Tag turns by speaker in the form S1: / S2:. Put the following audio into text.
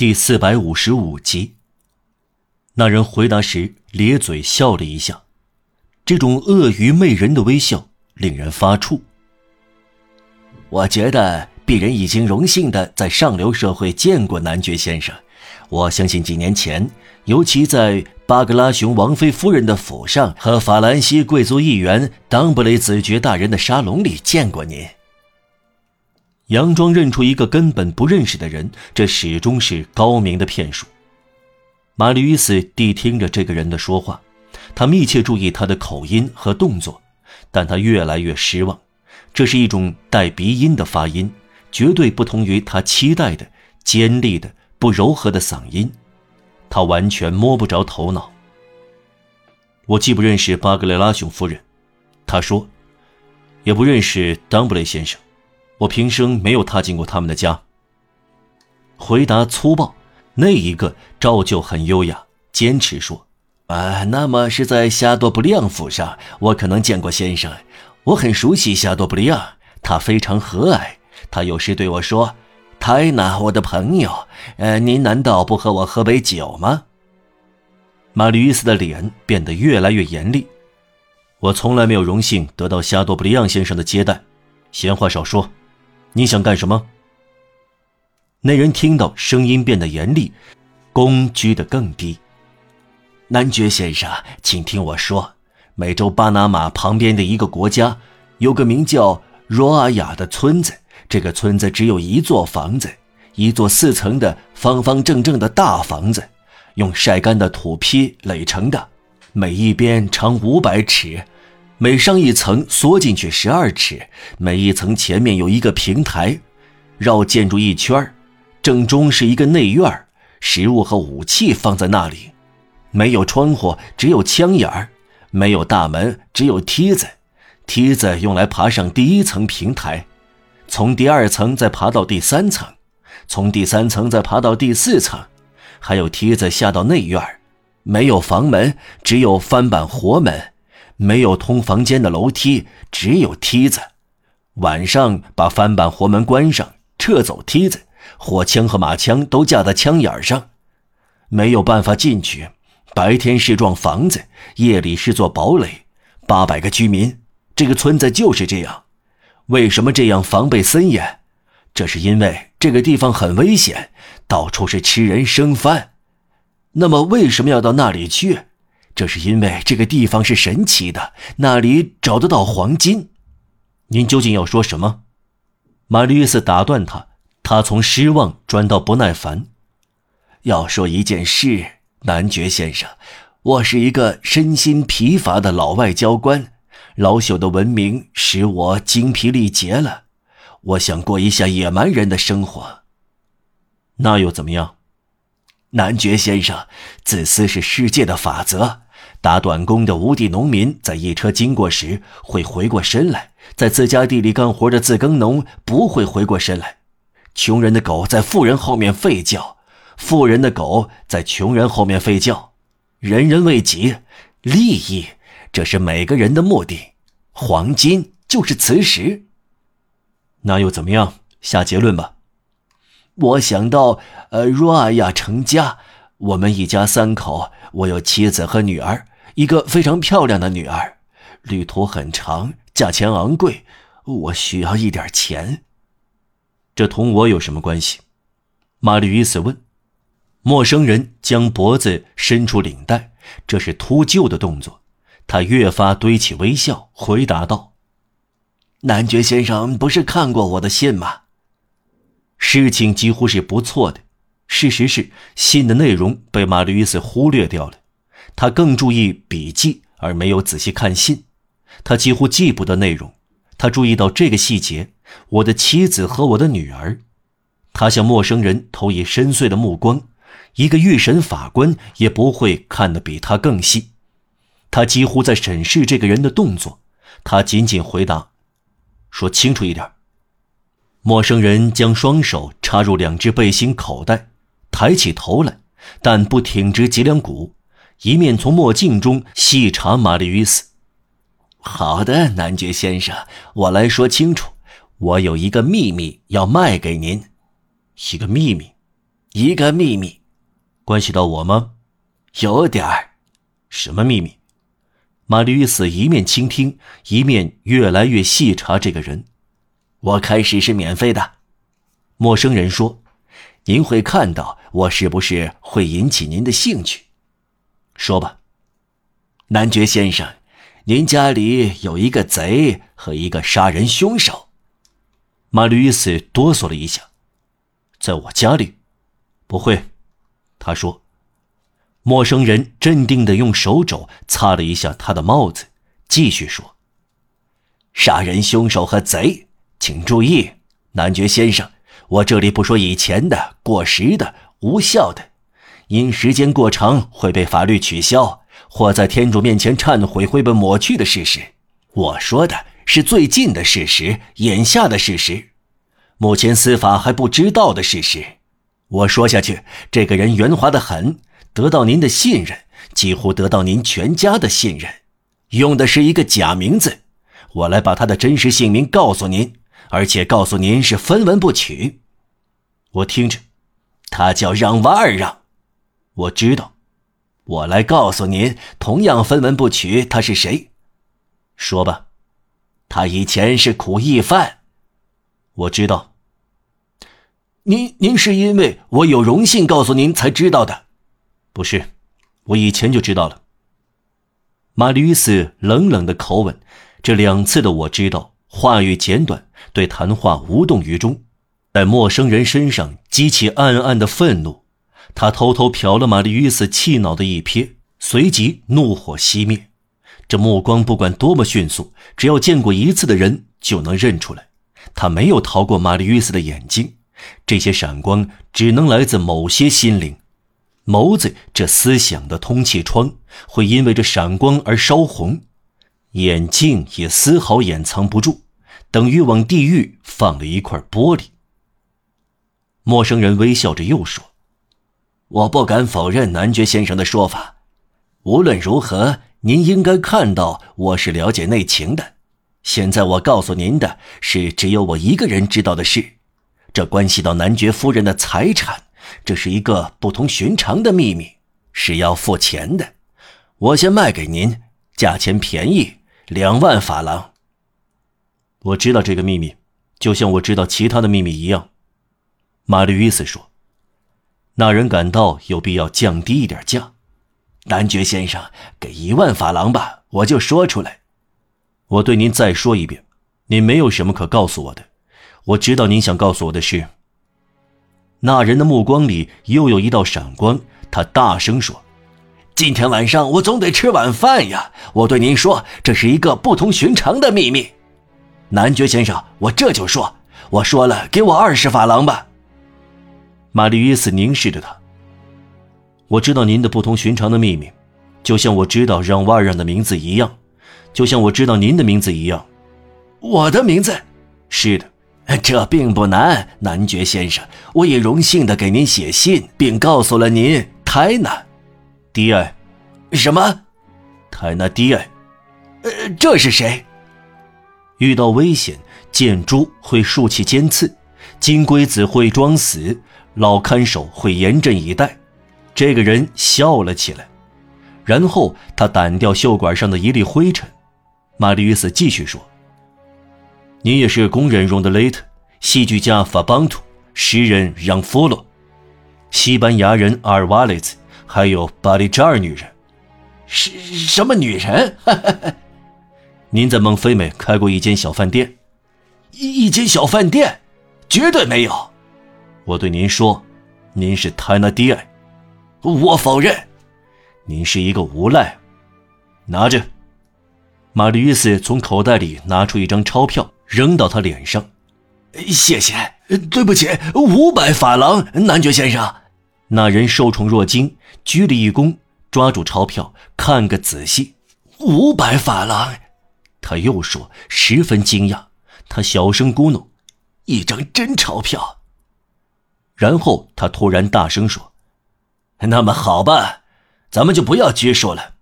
S1: 第四百五十五集。那人回答时咧嘴笑了一下，这种鳄鱼媚人的微笑令人发怵。我觉得鄙人已经荣幸的在上流社会见过男爵先生。我相信几年前，尤其在巴格拉雄王妃夫人的府上和法兰西贵族议员当布雷子爵大人的沙龙里见过您。佯装认出一个根本不认识的人，这始终是高明的骗术。玛丽·与斯谛听着这个人的说话，他密切注意他的口音和动作，但他越来越失望。这是一种带鼻音的发音，绝对不同于他期待的尖利的、不柔和的嗓音。他完全摸不着头脑。我既不认识巴格雷拉雄夫人，他说，也不认识当布雷先生。我平生没有踏进过他们的家。回答粗暴，那一个照旧很优雅，坚持说：“啊，那么是在夏多布利昂府上，我可能见过先生。我很熟悉夏多布利昂，他非常和蔼。他有时对我说：‘泰娜，我的朋友，呃，您难道不和我喝杯酒吗？’”玛丽·伊斯的脸变得越来越严厉。我从来没有荣幸得到夏多布利昂先生的接待。闲话少说。你想干什么？那人听到声音变得严厉，躬鞠得更低。男爵先生，请听我说，美洲巴拿马旁边的一个国家，有个名叫罗阿雅的村子。这个村子只有一座房子，一座四层的方方正正的大房子，用晒干的土坯垒成的，每一边长五百尺。每上一层缩进去十二尺，每一层前面有一个平台，绕建筑一圈正中是一个内院食物和武器放在那里，没有窗户，只有枪眼儿；没有大门，只有梯子。梯子用来爬上第一层平台，从第二层再爬到第三层，从第三层再爬到第四层，还有梯子下到内院没有房门，只有翻板活门。没有通房间的楼梯，只有梯子。晚上把翻板活门关上，撤走梯子，火枪和马枪都架在枪眼上，没有办法进去。白天是幢房子，夜里是座堡垒。八百个居民，这个村子就是这样。为什么这样防备森严？这是因为这个地方很危险，到处是吃人生饭。那么为什么要到那里去？这是因为这个地方是神奇的，那里找得到黄金。您究竟要说什么？玛丽·斯打断他，他从失望转到不耐烦。要说一件事，男爵先生，我是一个身心疲乏的老外交官，老朽的文明使我精疲力竭了。我想过一下野蛮人的生活。那又怎么样？男爵先生，自私是世界的法则。打短工的无地农民在一车经过时会回过身来，在自家地里干活的自耕农不会回过身来。穷人的狗在富人后面吠叫，富人的狗在穷人后面吠叫。人人为己，利益，这是每个人的目的。黄金就是磁石。那又怎么样？下结论吧。我想到，呃，若亚成家，我们一家三口，我有妻子和女儿，一个非常漂亮的女儿。旅途很长，价钱昂贵，我需要一点钱。这同我有什么关系？玛丽·与斯问。陌生人将脖子伸出领带，这是秃鹫的动作。他越发堆起微笑，回答道：“男爵先生不是看过我的信吗？”事情几乎是不错的。事实是，信的内容被玛丽·伊斯忽略掉了。他更注意笔记，而没有仔细看信。他几乎记不得内容。他注意到这个细节：我的妻子和我的女儿。他向陌生人投以深邃的目光。一个预审法官也不会看得比他更细。他几乎在审视这个人的动作。他仅仅回答：“说清楚一点。”陌生人将双手插入两只背心口袋，抬起头来，但不挺直脊梁骨，一面从墨镜中细查玛丽·与斯。好的，男爵先生，我来说清楚，我有一个秘密要卖给您。一个秘密？
S2: 一个秘密，
S1: 关系到我吗？
S2: 有点儿。
S1: 什么秘密？玛丽·与斯一面倾听，一面越来越细查这个人。
S2: 我开始是免费的。
S1: 陌生人说：“
S2: 您会看到我是不是会引起您的兴趣？”
S1: 说吧，
S2: 男爵先生，您家里有一个贼和一个杀人凶手。
S1: 马吕·斯哆嗦了一下。在我家里，不会，他说。陌生人镇定的用手肘擦了一下他的帽子，继续说：“
S2: 杀人凶手和贼，请注意，男爵先生，我这里不说以前的、过时的、无效的，因时间过长会被法律取消，或在天主面前忏悔会被抹去的事实。我说的是最近的事实，眼下的事实。”目前司法还不知道的事实，我说下去，这个人圆滑的很，得到您的信任，几乎得到您全家的信任，用的是一个假名字。我来把他的真实姓名告诉您，而且告诉您是分文不取。
S1: 我听着，
S2: 他叫让瓦尔让，
S1: 我知道。
S2: 我来告诉您，同样分文不取，他是谁？
S1: 说吧，
S2: 他以前是苦役犯。
S1: 我知道。
S2: 您您是因为我有荣幸告诉您才知道的，
S1: 不是？我以前就知道了。马吕·斯冷冷的口吻，这两次的我知道，话语简短，对谈话无动于衷，在陌生人身上激起暗暗的愤怒。他偷偷瞟了玛丽·与斯气恼的一瞥，随即怒火熄灭。这目光不管多么迅速，只要见过一次的人就能认出来。他没有逃过玛丽·与斯的眼睛。这些闪光只能来自某些心灵，眸子这思想的通气窗会因为这闪光而烧红，眼镜也丝毫掩藏不住，等于往地狱放了一块玻璃。陌生人微笑着又说：“
S2: 我不敢否认男爵先生的说法。无论如何，您应该看到我是了解内情的。现在我告诉您的是只有我一个人知道的事。”这关系到男爵夫人的财产，这是一个不同寻常的秘密，是要付钱的。我先卖给您，价钱便宜，两万法郎。
S1: 我知道这个秘密，就像我知道其他的秘密一样。玛丽·与斯说：“那人感到有必要降低一点价。”
S2: 男爵先生，给一万法郎吧，我就说出来。
S1: 我对您再说一遍，您没有什么可告诉我的。我知道您想告诉我的是。那人的目光里又有一道闪光，他大声说：“
S2: 今天晚上我总得吃晚饭呀！我对您说，这是一个不同寻常的秘密。男爵先生，我这就说，我说了，给我二十法郎吧。”
S1: 玛丽·约斯凝视着他。我知道您的不同寻常的秘密，就像我知道让瓦让的名字一样，就像我知道您的名字一样。
S2: 我的名字？
S1: 是的。
S2: 这并不难，男爵先生，我也荣幸的给您写信，并告诉了您泰纳，
S1: 迪埃，
S2: 什么？
S1: 泰纳迪埃，
S2: 呃，这是谁？
S1: 遇到危险，箭猪会竖起尖刺，金龟子会装死，老看守会严阵以待。这个人笑了起来，然后他掸掉袖管上的一粒灰尘。玛丽·与斯继续说。你也是工人中的雷特，戏剧家法邦图，诗人让弗洛，西班牙人阿尔瓦雷兹，还有巴黎扎尔女人，
S2: 是什么女人？
S1: 您在孟菲美开过一间小饭店，
S2: 一一间小饭店，绝对没有。
S1: 我对您说，您是泰纳迪埃，
S2: 我否认。
S1: 您是一个无赖，拿着。马吕·斯从口袋里拿出一张钞票。扔到他脸上，
S2: 谢谢，对不起，五百法郎，男爵先生。
S1: 那人受宠若惊，鞠了一躬，抓住钞票看个仔细。
S2: 五百法郎，
S1: 他又说，十分惊讶。他小声咕哝：“
S2: 一张真钞票。”
S1: 然后他突然大声说：“
S2: 那么好吧，咱们就不要拘束了。